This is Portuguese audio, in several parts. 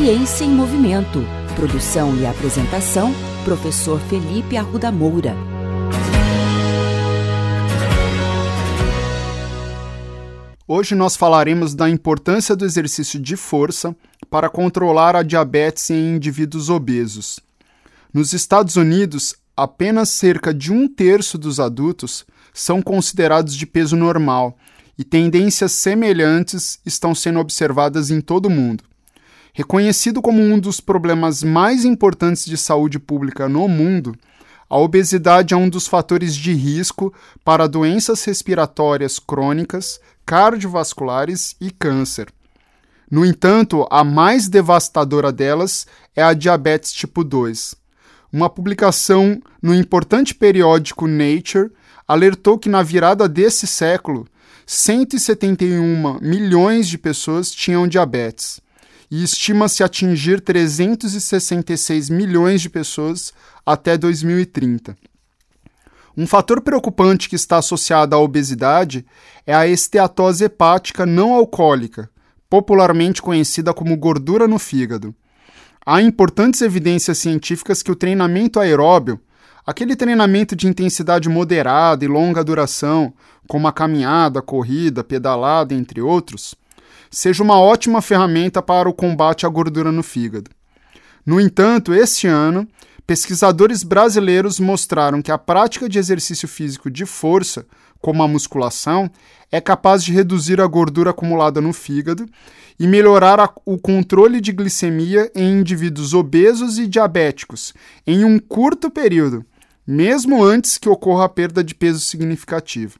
Ciência em Movimento. Produção e apresentação, professor Felipe Arruda Moura. Hoje nós falaremos da importância do exercício de força para controlar a diabetes em indivíduos obesos. Nos Estados Unidos, apenas cerca de um terço dos adultos são considerados de peso normal e tendências semelhantes estão sendo observadas em todo o mundo. Reconhecido como um dos problemas mais importantes de saúde pública no mundo, a obesidade é um dos fatores de risco para doenças respiratórias crônicas, cardiovasculares e câncer. No entanto, a mais devastadora delas é a diabetes tipo 2. Uma publicação no importante periódico Nature alertou que na virada desse século, 171 milhões de pessoas tinham diabetes e estima-se atingir 366 milhões de pessoas até 2030. Um fator preocupante que está associado à obesidade é a esteatose hepática não alcoólica, popularmente conhecida como gordura no fígado. Há importantes evidências científicas que o treinamento aeróbio, aquele treinamento de intensidade moderada e longa duração, como a caminhada, corrida, pedalada, entre outros, seja uma ótima ferramenta para o combate à gordura no fígado. No entanto, este ano, pesquisadores brasileiros mostraram que a prática de exercício físico de força, como a musculação, é capaz de reduzir a gordura acumulada no fígado e melhorar a, o controle de glicemia em indivíduos obesos e diabéticos em um curto período, mesmo antes que ocorra a perda de peso significativa.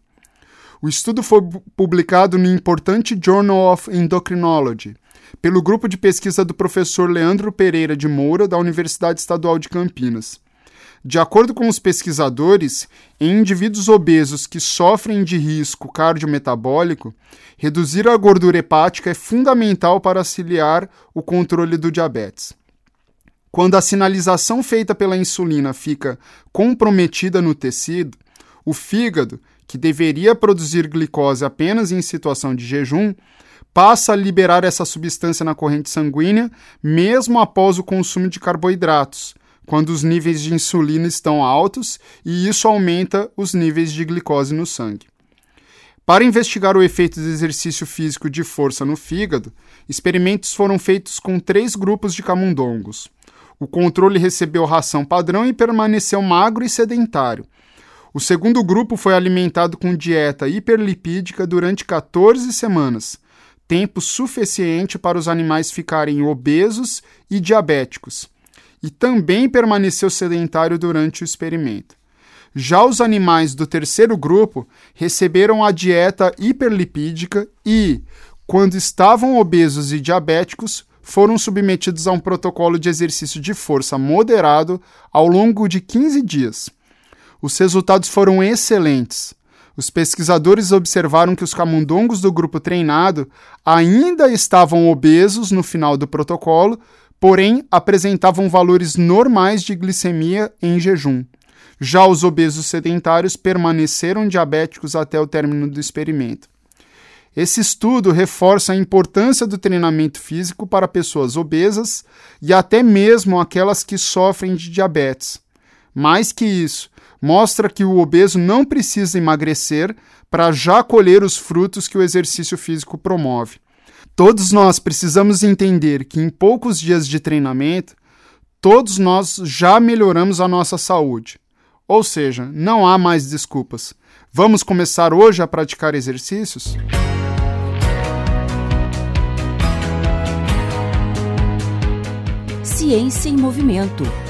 O estudo foi publicado no importante Journal of Endocrinology, pelo grupo de pesquisa do professor Leandro Pereira de Moura, da Universidade Estadual de Campinas. De acordo com os pesquisadores, em indivíduos obesos que sofrem de risco cardiometabólico, reduzir a gordura hepática é fundamental para auxiliar o controle do diabetes. Quando a sinalização feita pela insulina fica comprometida no tecido, o fígado, que deveria produzir glicose apenas em situação de jejum, passa a liberar essa substância na corrente sanguínea, mesmo após o consumo de carboidratos, quando os níveis de insulina estão altos e isso aumenta os níveis de glicose no sangue. Para investigar o efeito do exercício físico de força no fígado, experimentos foram feitos com três grupos de camundongos. O controle recebeu ração padrão e permaneceu magro e sedentário, o segundo grupo foi alimentado com dieta hiperlipídica durante 14 semanas, tempo suficiente para os animais ficarem obesos e diabéticos, e também permaneceu sedentário durante o experimento. Já os animais do terceiro grupo receberam a dieta hiperlipídica e, quando estavam obesos e diabéticos, foram submetidos a um protocolo de exercício de força moderado ao longo de 15 dias. Os resultados foram excelentes. Os pesquisadores observaram que os camundongos do grupo treinado ainda estavam obesos no final do protocolo, porém apresentavam valores normais de glicemia em jejum. Já os obesos sedentários permaneceram diabéticos até o término do experimento. Esse estudo reforça a importância do treinamento físico para pessoas obesas e até mesmo aquelas que sofrem de diabetes. Mais que isso, mostra que o obeso não precisa emagrecer para já colher os frutos que o exercício físico promove. Todos nós precisamos entender que em poucos dias de treinamento, todos nós já melhoramos a nossa saúde. Ou seja, não há mais desculpas. Vamos começar hoje a praticar exercícios? Ciência em Movimento